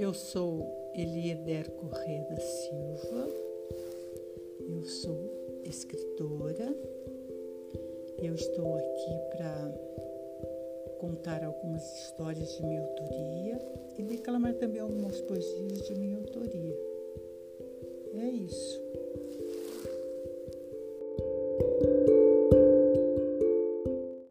Eu sou Elieder Corrêa da Silva, eu sou escritora, eu estou aqui para contar algumas histórias de minha autoria e declamar também algumas poesias de minha autoria. É isso.